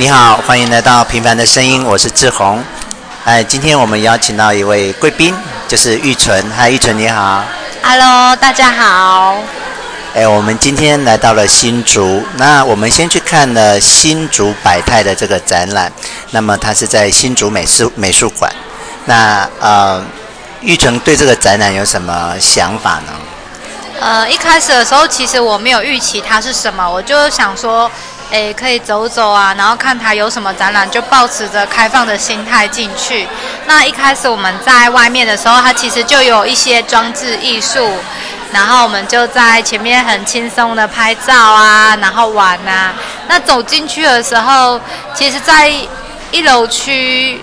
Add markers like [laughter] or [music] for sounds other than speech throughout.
你好，欢迎来到《平凡的声音》，我是志宏。哎，今天我们邀请到一位贵宾，就是玉纯。嗨，玉纯你好。Hello，大家好。哎，我们今天来到了新竹，那我们先去看了新竹百态的这个展览。那么它是在新竹美术美术馆。那呃，玉纯对这个展览有什么想法呢？呃，一开始的时候，其实我没有预期它是什么，我就想说，诶，可以走走啊，然后看它有什么展览，就抱持着开放的心态进去。那一开始我们在外面的时候，它其实就有一些装置艺术，然后我们就在前面很轻松的拍照啊，然后玩啊。那走进去的时候，其实，在一楼区。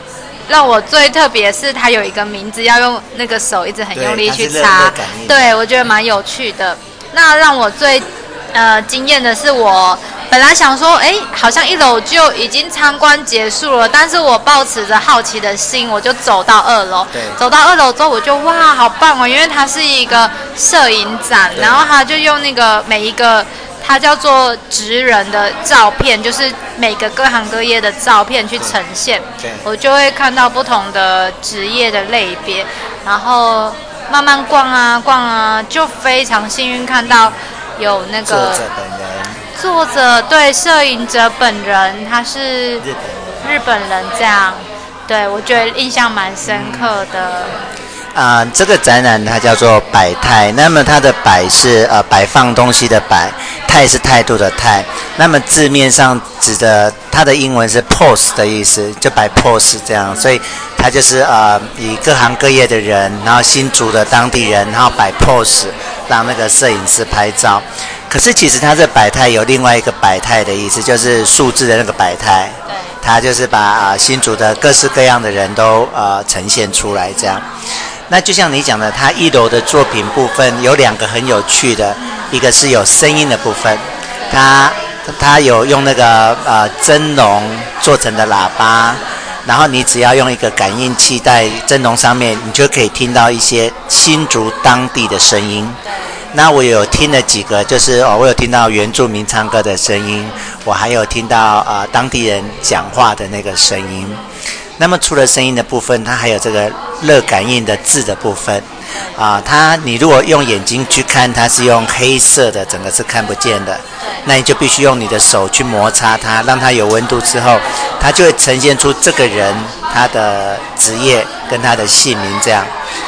让我最特别是它有一个名字，要用那个手一直很用力去擦，对我觉得蛮有趣的。那让我最呃惊艳的是，我本来想说，哎，好像一楼就已经参观结束了，但是我抱持着好奇的心，我就走到二楼。走到二楼之后，我就哇，好棒哦！因为它是一个摄影展，然后他就用那个每一个。它叫做职人的照片，就是每个各行各业的照片去呈现，我就会看到不同的职业的类别，然后慢慢逛啊逛啊，就非常幸运看到有那个作者，对摄影者本人，他是日本人这样，对我觉得印象蛮深刻的。啊、这个展览它叫做摆态，那么它的摆是呃摆放东西的摆，态是态度的态。那么字面上指的它的英文是 pose 的意思，就摆 pose 这样，所以它就是呃以各行各业的人，然后新竹的当地人，然后摆 pose 让那个摄影师拍照。可是其实它这百态有另外一个百态的意思，就是数字的那个百态。对。它就是把啊、呃、新竹的各式各样的人都呃呈现出来这样。那就像你讲的，它一楼的作品部分有两个很有趣的，一个是有声音的部分，它它有用那个呃蒸笼做成的喇叭，然后你只要用一个感应器在蒸笼上面，你就可以听到一些新竹当地的声音。那我有听了几个，就是哦，我有听到原住民唱歌的声音，我还有听到啊、呃、当地人讲话的那个声音。那么除了声音的部分，它还有这个热感应的字的部分，啊，它你如果用眼睛去看，它是用黑色的，整个是看不见的，那你就必须用你的手去摩擦它，让它有温度之后，它就会呈现出这个人他的职业跟他的姓名，这样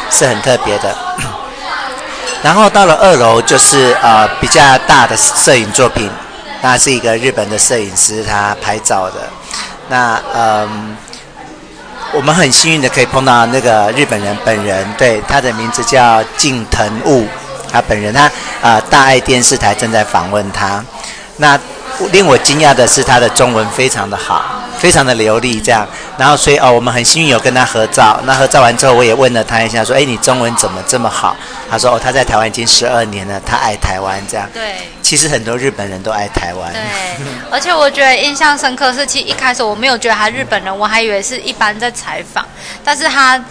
是很特别的。然后到了二楼就是呃比较大的摄影作品，那是一个日本的摄影师他拍照的，那嗯。我们很幸运的可以碰到那个日本人本人，对他的名字叫近藤悟，他本人他啊、呃、大爱电视台正在访问他，那令我惊讶的是他的中文非常的好，非常的流利这样，然后所以哦我们很幸运有跟他合照，那合照完之后我也问了他一下说，哎你中文怎么这么好？他说哦他在台湾已经十二年了，他爱台湾这样。对。其实很多日本人都爱台湾。对，而且我觉得印象深刻是，其实一开始我没有觉得他日本人，我还以为是一般在采访，但是他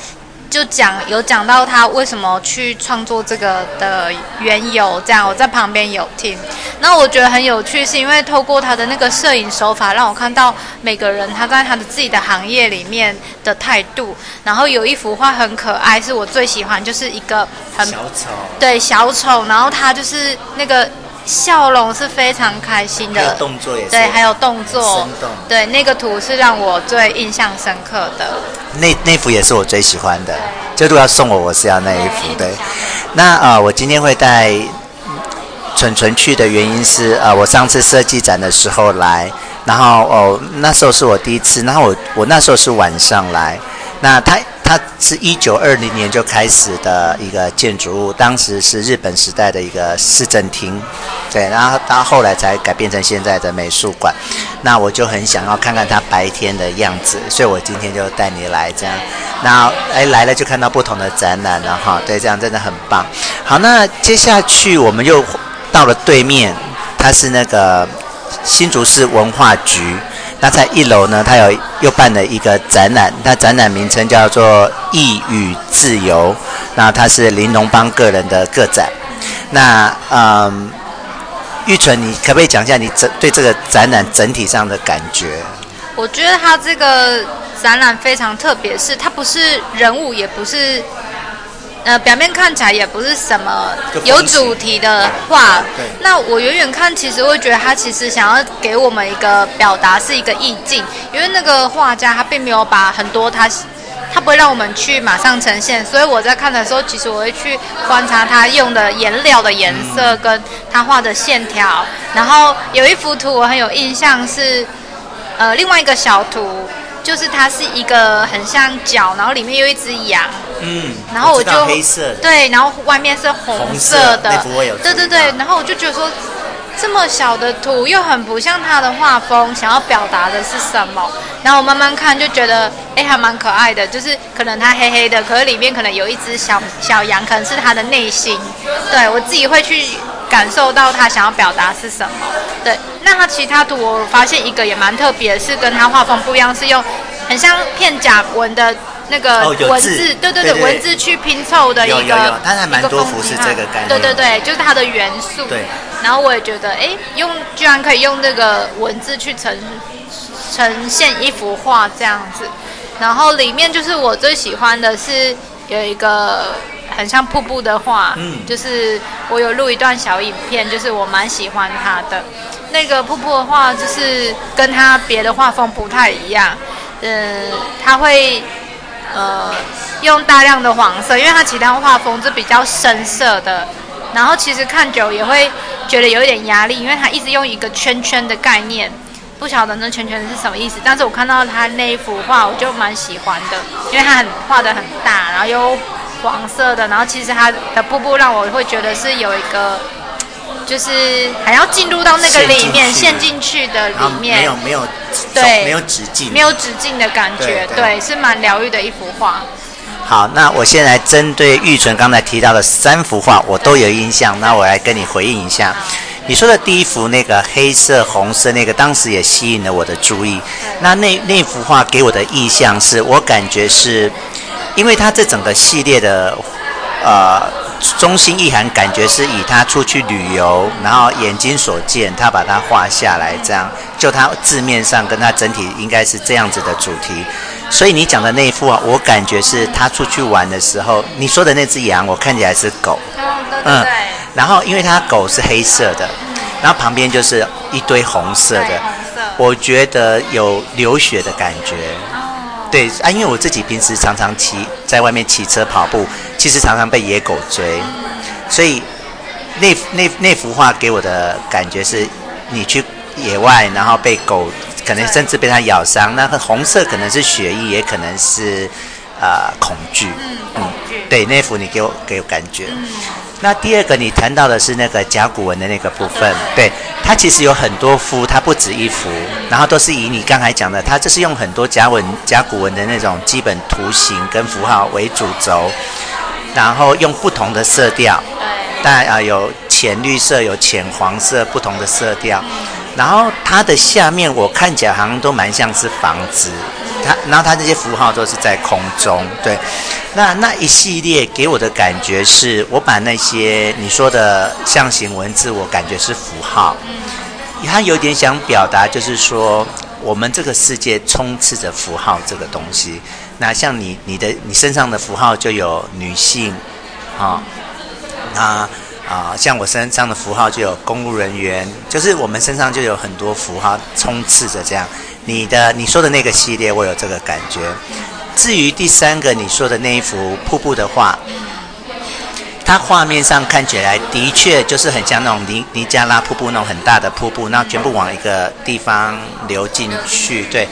就讲有讲到他为什么去创作这个的缘由，这样我在旁边有听。那我觉得很有趣，是因为透过他的那个摄影手法，让我看到每个人他在他的自己的行业里面的态度。然后有一幅画很可爱，是我最喜欢，就是一个很小丑，对小丑，然后他就是那个。笑容是非常开心的，动作也是，对，还有动作，生动，对，那个图是让我最印象深刻的。那那幅也是我最喜欢的，就如果要送我，我是要那一幅。对，那啊、呃，我今天会带纯纯去的原因是，呃，我上次设计展的时候来，然后哦，那时候是我第一次，然后我我那时候是晚上来，那他。它是一九二零年就开始的一个建筑物，当时是日本时代的一个市政厅，对，然后到后来才改变成现在的美术馆。那我就很想要看看它白天的样子，所以我今天就带你来这样。那哎来了就看到不同的展览了哈，对，这样真的很棒。好，那接下去我们又到了对面，它是那个新竹市文化局。那在一楼呢，它有又办了一个展览，它展览名称叫做“艺与自由”。那它是玲珑帮个人的个展。那嗯，玉纯，你可不可以讲一下你整对这个展览整体上的感觉？我觉得它这个展览非常特别，是它不是人物，也不是。呃，表面看起来也不是什么有主题的画。对。那我远远看，其实会觉得他其实想要给我们一个表达，是一个意境。因为那个画家他并没有把很多他，他不会让我们去马上呈现。所以我在看的时候，其实我会去观察他用的颜料的颜色，跟他画的线条。然后有一幅图我很有印象，是呃另外一个小图。就是它是一个很像脚，然后里面有一只羊。嗯。然后我就黑色。对，然后外面是红色的。对对对，然后我就觉得说，这么小的图又很不像他的画风，想要表达的是什么？然后我慢慢看就觉得，哎，还蛮可爱的。就是可能它黑黑的，可是里面可能有一只小小羊，可能是他的内心。对我自己会去感受到他想要表达是什么。对。那他其他图我发现一个也蛮特别，是跟他画风不一样，是用很像片甲纹的那个文字，对对对，文字去拼凑的一个。有有有，他还蛮多幅是这个概念。对对对，就是它的元素。对。然后我也觉得，哎，用居然可以用这个文字去呈呈现一幅画这样子。然后里面就是我最喜欢的是有一个很像瀑布的画，嗯，就是我有录一段小影片，就是我蛮喜欢它的。那个瀑布的话，就是跟它别的画风不太一样，嗯，它会呃用大量的黄色，因为它其他画风是比较深色的，然后其实看久也会觉得有一点压力，因为它一直用一个圈圈的概念，不晓得那圈圈是什么意思。但是我看到它那一幅画，我就蛮喜欢的，因为它很画的很大，然后又黄色的，然后其实它的瀑布让我会觉得是有一个。就是还要进入到那个里面，陷进去的里面，没有没有，对，没有止境，没有止境的感觉，对，是蛮疗愈的一幅画。好，那我现在针对玉纯刚才提到的三幅画，我都有印象，那我来跟你回应一下。你说的第一幅那个黑色红色那个，当时也吸引了我的注意。那那那幅画给我的印象是，我感觉是，因为它这整个系列的，呃。中心意涵感觉是以他出去旅游，然后眼睛所见，他把它画下来，这样就他字面上跟他整体应该是这样子的主题。所以你讲的那一幅啊，我感觉是他出去玩的时候，你说的那只羊，我看起来是狗。嗯，对。然后因为它狗是黑色的，然后旁边就是一堆红色的，我觉得有流血的感觉。对啊，因为我自己平时常常骑在外面骑车跑步，其实常常被野狗追，所以那那那幅画给我的感觉是，你去野外，然后被狗可能甚至被它咬伤，那个红色可能是血意，也可能是呃恐惧。嗯。对，那幅你给我给我感觉。那第二个，你谈到的是那个甲骨文的那个部分，[laughs] 对，它其实有很多幅，它不止一幅，然后都是以你刚才讲的，它这是用很多甲文、甲骨文的那种基本图形跟符号为主轴，然后用不同的色调，当然啊有浅绿色、有浅黄色，不同的色调，然后它的下面我看起来好像都蛮像是房子。它，然后它这些符号都是在空中，对。那那一系列给我的感觉是，我把那些你说的象形文字，我感觉是符号。嗯。它有点想表达，就是说，我们这个世界充斥着符号这个东西。那像你你的你身上的符号就有女性，啊，那啊，像我身上的符号就有公务人员，就是我们身上就有很多符号充斥着这样。你的你说的那个系列，我有这个感觉。至于第三个你说的那一幅瀑布的画，它画面上看起来的确就是很像那种尼尼加拉瀑布那种很大的瀑布，那全部往一个地方流进去，对。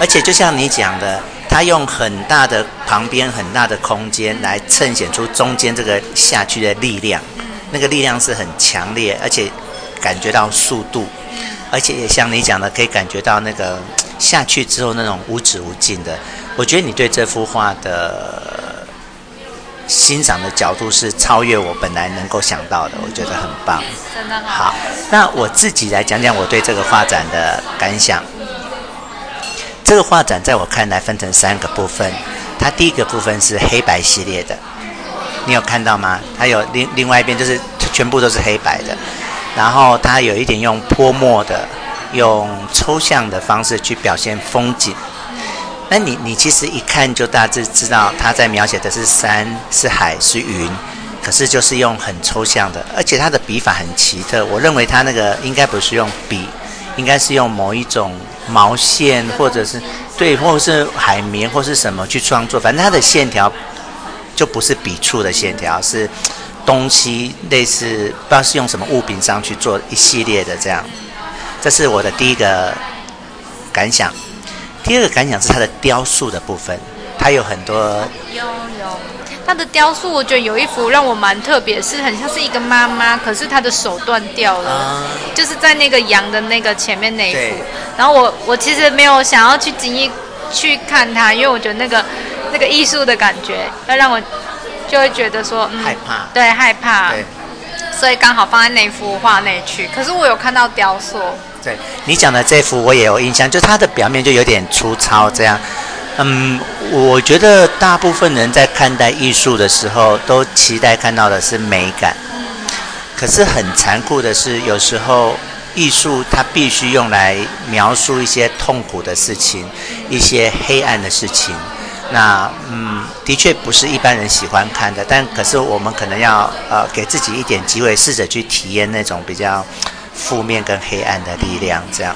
而且就像你讲的，它用很大的旁边很大的空间来衬显出中间这个下去的力量，那个力量是很强烈，而且感觉到速度。而且也像你讲的，可以感觉到那个下去之后那种无止无尽的。我觉得你对这幅画的欣赏的角度是超越我本来能够想到的，我觉得很棒。真的好。那我自己来讲讲我对这个画展的感想。这个画展在我看来分成三个部分，它第一个部分是黑白系列的，你有看到吗？它有另另外一边就是全部都是黑白的。然后它有一点用泼墨的用抽象的方式去表现风景。那你你其实一看就大致知道他在描写的是山是海是云，可是就是用很抽象的，而且他的笔法很奇特。我认为他那个应该不是用笔，应该是用某一种毛线或者是对，或者是海绵或是什么去创作。反正它的线条就不是笔触的线条，是东西类似不知道是用什么物品上去做一系列的这样。这是我的第一个感想。第二个感想是它的雕塑的部分，它有很多，它的雕塑我觉得有一幅让我蛮特别，是很像是一个妈妈，可是她的手断掉了，就是在那个羊的那个前面那一幅。然后我我其实没有想要去经意去看它，因为我觉得那个那个艺术的感觉要让我就会觉得说害怕，对害怕，所以刚好放在那幅画内去。可是我有看到雕塑。对你讲的这幅我也有印象，就它的表面就有点粗糙这样。嗯，我觉得大部分人在看待艺术的时候，都期待看到的是美感。可是很残酷的是，有时候艺术它必须用来描述一些痛苦的事情，一些黑暗的事情。那嗯，的确不是一般人喜欢看的。但可是我们可能要呃给自己一点机会，试着去体验那种比较。负面跟黑暗的力量，这样。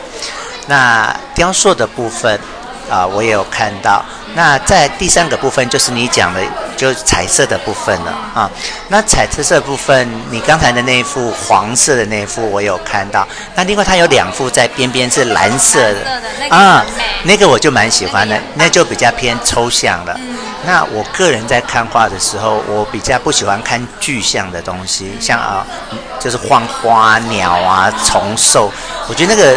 那雕塑的部分啊，我也有看到。那在第三个部分，就是你讲的，就是彩色的部分了啊。那彩色色部分，你刚才的那一幅黄色的那一幅，我有看到。那另外它有两幅在边边是蓝色的啊，那个我就蛮喜欢的，那就比较偏抽象了。那我个人在看画的时候，我比较不喜欢看具象的东西，像啊，就是画花鸟啊、虫兽。我觉得那个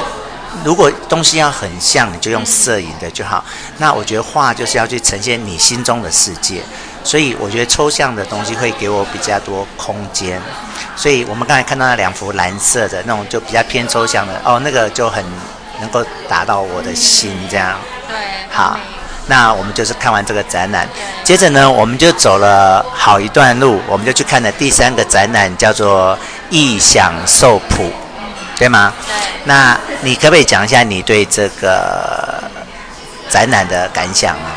如果东西要很像，你就用摄影的就好。那我觉得画就是要去呈现你心中的世界，所以我觉得抽象的东西会给我比较多空间。所以我们刚才看到那两幅蓝色的那种，就比较偏抽象的哦，那个就很能够达到我的心，这样。对，好。那我们就是看完这个展览，接着呢，我们就走了好一段路，我们就去看了第三个展览，叫做《异想受谱》，对吗？对。那你可不可以讲一下你对这个展览的感想啊？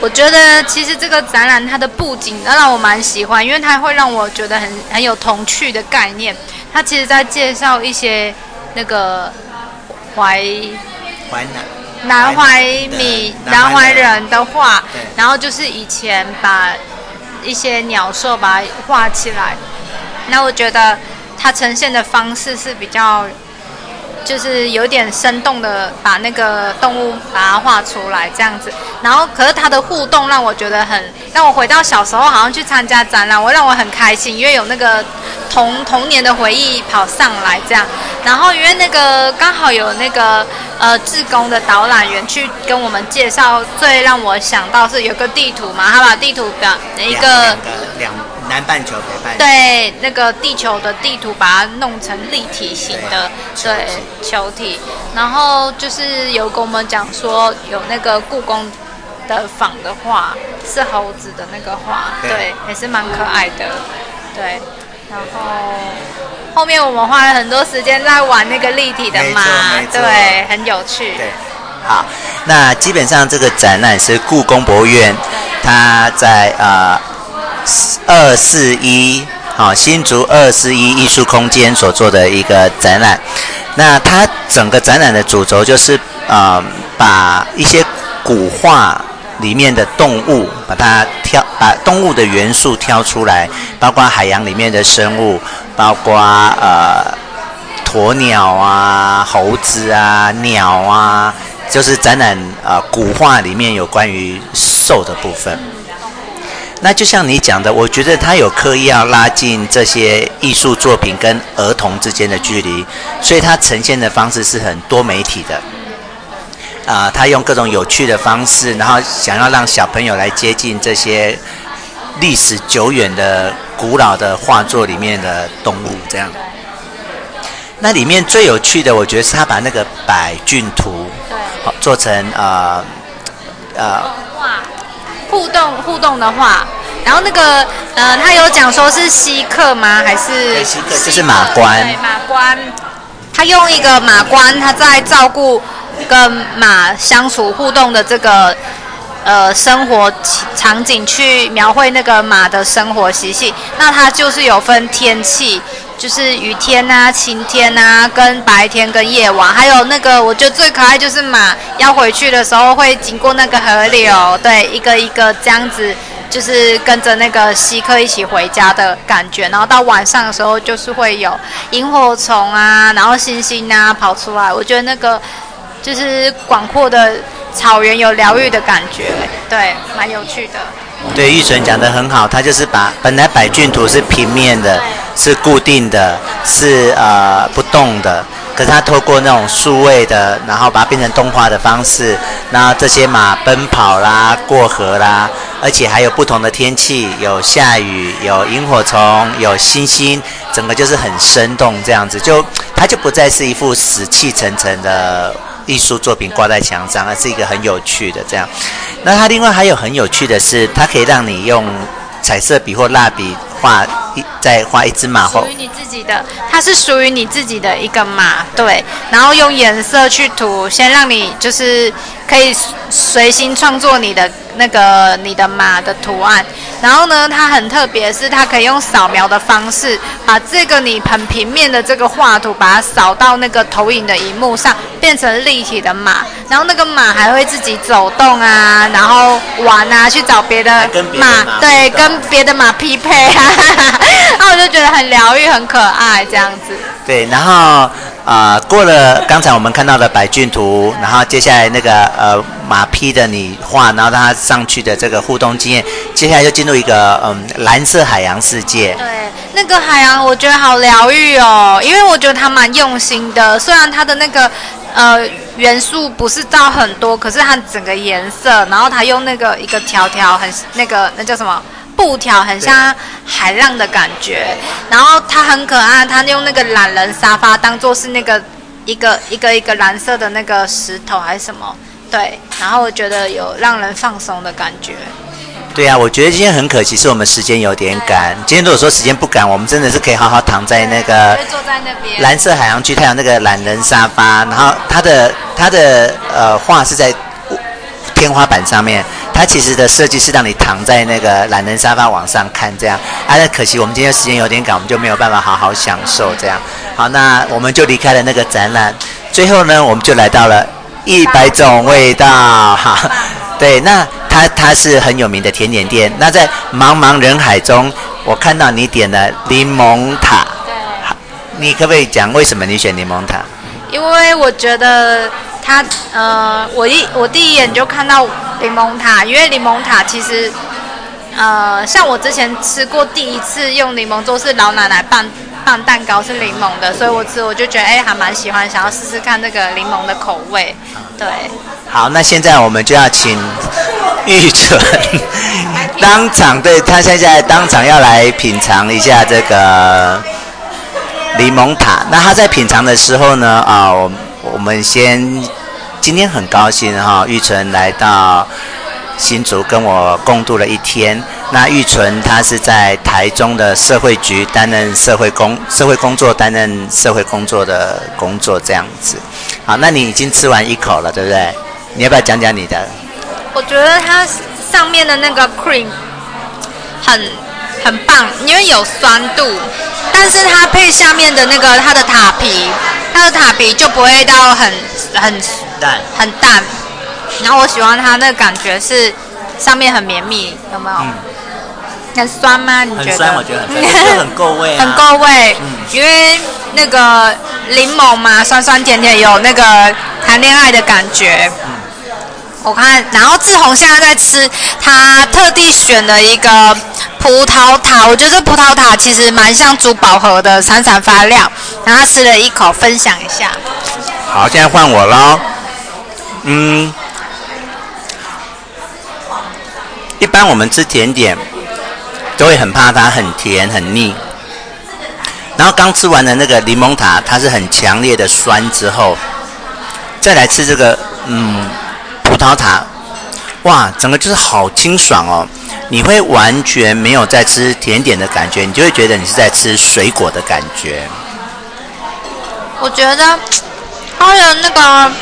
我觉得其实这个展览它的布景让我蛮喜欢，因为它会让我觉得很很有童趣的概念。它其实在介绍一些那个怀淮南。南怀米、南怀人的画，然后就是以前把一些鸟兽把它画起来，那我觉得它呈现的方式是比较。就是有点生动的把那个动物把它画出来这样子，然后可是它的互动让我觉得很让我回到小时候，好像去参加展览，我让我很开心，因为有那个童童年的回忆跑上来这样。然后因为那个刚好有那个呃志工的导览员去跟我们介绍，最让我想到是有个地图嘛，他把地图表一个两。南半球、北半球，对那个地球的地图，把它弄成立体型的，对球体。然后就是有跟我们讲说，有那个故宫的仿的画，是猴子的那个画，对，也是蛮可爱的，对。然后后面我们花了很多时间在玩那个立体的嘛，对，很有趣。对，好，那基本上这个展览是故宫博物院，它在啊。二四一，好，新竹二四一艺术空间所做的一个展览。那它整个展览的主轴就是啊，把一些古画里面的动物，把它挑，把动物的元素挑出来，包括海洋里面的生物，包括呃鸵鸟啊、猴子啊、鸟啊，就是展览啊古画里面有关于兽的部分。那就像你讲的，我觉得他有刻意要拉近这些艺术作品跟儿童之间的距离，所以他呈现的方式是很多媒体的。啊，他用各种有趣的方式，然后想要让小朋友来接近这些历史久远的古老的画作里面的动物，这样。那里面最有趣的，我觉得是他把那个百骏图，对，做成啊，呃。互动互动的话，然后那个呃，他有讲说是稀客吗？还是稀客？就是马关。对马关。他用一个马关，他在照顾跟马相处互动的这个呃生活场景去描绘那个马的生活习性。那它就是有分天气，就是雨天啊、晴天啊，跟白天跟夜晚，还有那个我觉得最可爱就是马要回去的时候会经过那个河流，对，一个一个这样子。就是跟着那个稀客一起回家的感觉，然后到晚上的时候，就是会有萤火虫啊，然后星星啊跑出来。我觉得那个就是广阔的草原有疗愈的感觉，对，蛮有趣的。对，玉纯讲的很好，他就是把本来百骏图是平面的，是固定的，是呃不动的。可是它透过那种数位的，然后把它变成动画的方式，然后这些马奔跑啦、过河啦，而且还有不同的天气，有下雨、有萤火虫、有星星，整个就是很生动这样子。就它就不再是一幅死气沉沉的艺术作品挂在墙上，而是一个很有趣的这样。那它另外还有很有趣的是，它可以让你用彩色笔或蜡笔。画再画一只马后，属于你自己的，它是属于你自己的一个马，对。然后用颜色去涂，先让你就是可以随心创作你的那个你的马的图案。然后呢，它很特别，是它可以用扫描的方式，把这个你很平面的这个画图，把它扫到那个投影的荧幕上，变成立体的马。然后那个马还会自己走动啊，然后玩啊，去找别的马，对，跟别的马匹配啊。[laughs] 那我就觉得很疗愈，很可爱，这样子。对，然后呃，过了刚才我们看到的百骏图，然后接下来那个呃马匹的你画，然后它上去的这个互动经验，接下来就进入一个嗯蓝色海洋世界。对，那个海洋我觉得好疗愈哦，因为我觉得他蛮用心的，虽然他的那个呃元素不是到很多，可是它整个颜色，然后它用那个一个条条很那个那叫什么？布条很像海浪的感觉，然后它很可爱，它用那个懒人沙发当做是那个一个一个一个蓝色的那个石头还是什么？对，然后我觉得有让人放松的感觉。对啊，我觉得今天很可惜，是我们时间有点赶。今天如果说时间不赶，我们真的是可以好好躺在那个蓝色海洋区，它有那个懒人沙发，然后它的它的呃画是在天花板上面。它其实的设计是让你躺在那个懒人沙发往上看，这样。啊，那可惜我们今天时间有点赶，我们就没有办法好好享受这样。好，那我们就离开了那个展览。最后呢，我们就来到了一百种味道。哈，对，那它它是很有名的甜点店。那在茫茫人海中，我看到你点了柠檬塔。对。你可不可以讲为什么你选柠檬塔？因为我觉得。它呃，我一我第一眼就看到柠檬塔，因为柠檬塔其实呃，像我之前吃过第一次用柠檬做是老奶奶拌拌蛋糕是柠檬的，所以我吃我就觉得哎还蛮喜欢，想要试试看这个柠檬的口味。对，好，那现在我们就要请玉纯 [laughs] 当场对他现在当场要来品尝一下这个柠檬塔。那他在品尝的时候呢啊我。我们先，今天很高兴哈，玉纯来到新竹跟我共度了一天。那玉纯他是在台中的社会局担任社会工社会工作，担任社会工作的工作这样子。好，那你已经吃完一口了，对不对？你要不要讲讲你的？我觉得它上面的那个 cream 很很棒，因为有酸度，但是它配下面的那个它的塔皮。它的塔皮就不会到很很淡很淡，然后我喜欢它那个感觉是上面很绵密，有没有？很酸吗？你觉得？很酸，我觉得很酸，很够味很够味，因为那个柠檬嘛，酸酸甜甜，有那个谈恋爱的感觉。我看，然后志宏现在在吃，他特地选了一个葡萄塔，我觉得这葡萄塔其实蛮像珠宝盒的，闪闪发亮。然后他吃了一口，分享一下。好，现在换我喽。嗯，一般我们吃甜点都会很怕它很甜很腻，然后刚吃完的那个柠檬塔，它是很强烈的酸之后，再来吃这个，嗯。葡萄塔，哇，整个就是好清爽哦！你会完全没有在吃甜点的感觉，你就会觉得你是在吃水果的感觉。我觉得它的那个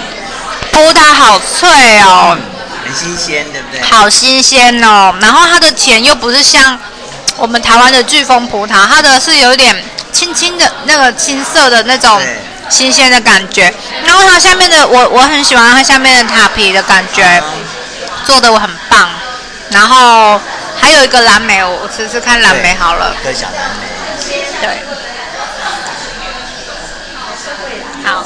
葡萄好脆哦，很新鲜，对不对？好新鲜哦。然后它的甜又不是像我们台湾的巨峰葡萄，它的是有点青青的那个青色的那种对新鲜的感觉。然后它下面的我我很喜欢它下面的塔皮的感觉，做的我很棒。然后还有一个蓝莓，我我试试看蓝莓好了。一颗小蓝莓。对，好，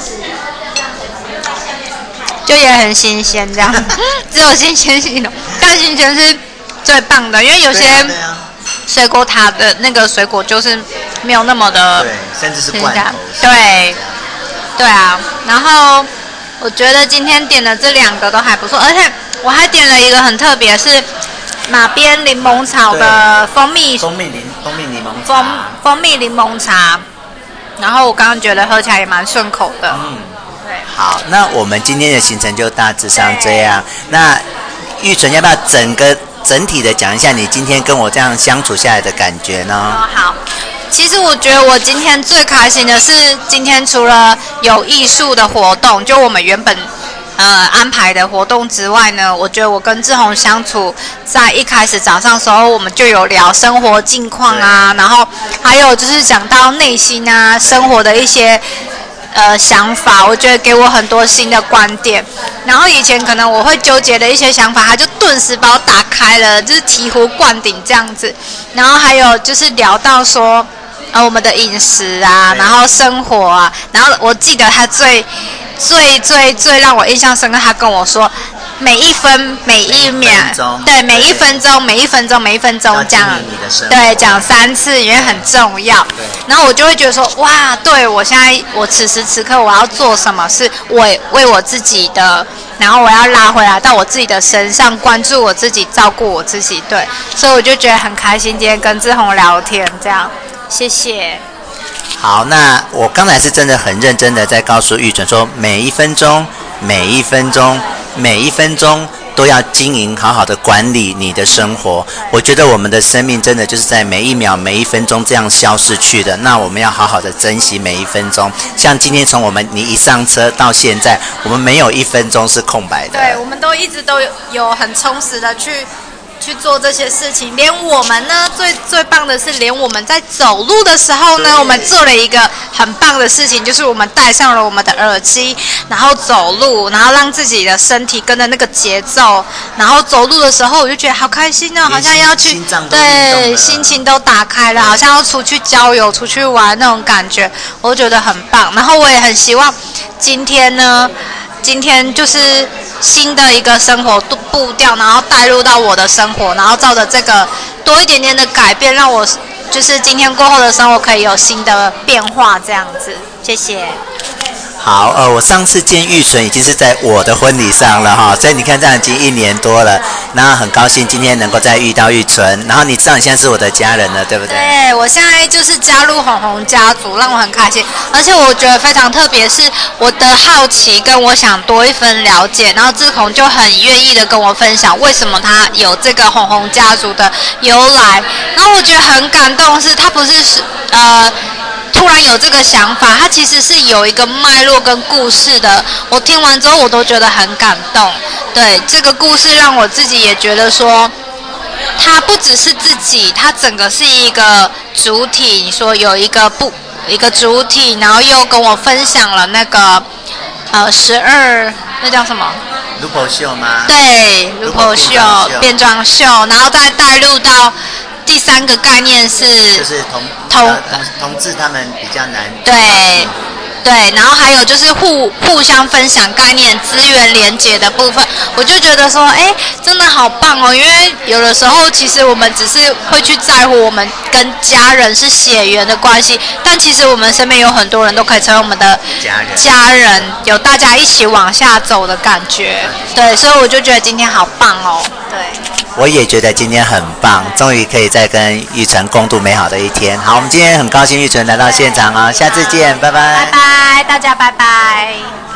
就也很新鲜这样，[laughs] 只有新鲜型的，但新鲜是最棒的，因为有些水果塔的那个水果就是没有那么的对，甚至是罐头。对，对啊，然后我觉得今天点的这两个都还不错，而且我还点了一个很特别，是马鞭柠檬草的蜂蜜蜂蜜柠蜂蜜柠檬蜂茶。蜂蜜柠檬茶，然后我刚刚觉得喝起来也蛮顺口的。嗯，对，好，那我们今天的行程就大致上这样。那玉纯要不要整个整体的讲一下你今天跟我这样相处下来的感觉呢？哦好。其实我觉得我今天最开心的是，今天除了有艺术的活动，就我们原本呃安排的活动之外呢，我觉得我跟志宏相处，在一开始早上的时候，我们就有聊生活近况啊，然后还有就是讲到内心啊，生活的一些呃想法，我觉得给我很多新的观点。然后以前可能我会纠结的一些想法，他就顿时把我打开了，就是醍醐灌顶这样子。然后还有就是聊到说，呃，我们的饮食啊，然后生活啊，然后我记得他最最最最让我印象深刻，他跟我说。每一分每一秒对，每一分钟，每一分钟，每一分钟要这样对，讲三次，因为很重要。然后我就会觉得说，哇，对我现在我此时此刻我要做什么，是我为我自己的，然后我要拉回来到我自己的身上，关注我自己，照顾我自己，对，所以我就觉得很开心，今天跟志宏聊天，这样，谢谢。好，那我刚才是真的很认真的在告诉玉纯说，每一分钟，每一分钟，每一分钟都要经营，好好的管理你的生活。我觉得我们的生命真的就是在每一秒、每一分钟这样消逝去的。那我们要好好的珍惜每一分钟。像今天从我们你一上车到现在，我们没有一分钟是空白的。对，我们都一直都有有很充实的去去做这些事情。连我们呢，最最棒的是，连我们在走路的时候呢，我们做了一个很棒的事情，就是我们戴上了我们的耳机，然后走路，然后让自己的身体跟着那个节奏，然后走路的时候，我就觉得好开心哦，好像要去对心情都打开了，好像要出去郊游、出去玩那种感觉，我觉得很棒。然后我也很希望今天呢。今天就是新的一个生活步步调，然后带入到我的生活，然后照着这个多一点点的改变，让我就是今天过后的生活可以有新的变化，这样子。谢谢。好，呃，我上次见玉纯已经是在我的婚礼上了哈，所以你看这样已经一年多了，那很高兴今天能够再遇到玉纯，然后你知道你现在是我的家人了，对不对？对我现在就是加入红红家族，让我很开心，而且我觉得非常特别，是我的好奇跟我想多一分了解，然后志宏就很愿意的跟我分享为什么他有这个红红家族的由来，然后我觉得很感动，是他不是是呃。突然有这个想法，它其实是有一个脉络跟故事的。我听完之后，我都觉得很感动。对这个故事，让我自己也觉得说，它不只是自己，它整个是一个主体。你说有一个不一个主体，然后又跟我分享了那个呃十二那叫什么？卢婆秀吗？对，如果如果秀变装秀然后再带入到第三个概念是就是同同同志他们比较难。对。对，然后还有就是互互相分享概念、资源连接的部分，我就觉得说，哎，真的好棒哦！因为有的时候其实我们只是会去在乎我们跟家人是血缘的关系，但其实我们身边有很多人都可以成为我们的家人家人，有大家一起往下走的感觉。对，所以我就觉得今天好棒哦。对。我也觉得今天很棒，终于可以再跟玉纯共度美好的一天。好，我们今天很高兴玉纯来到现场啊，下次见，拜拜拜拜拜，大家拜拜。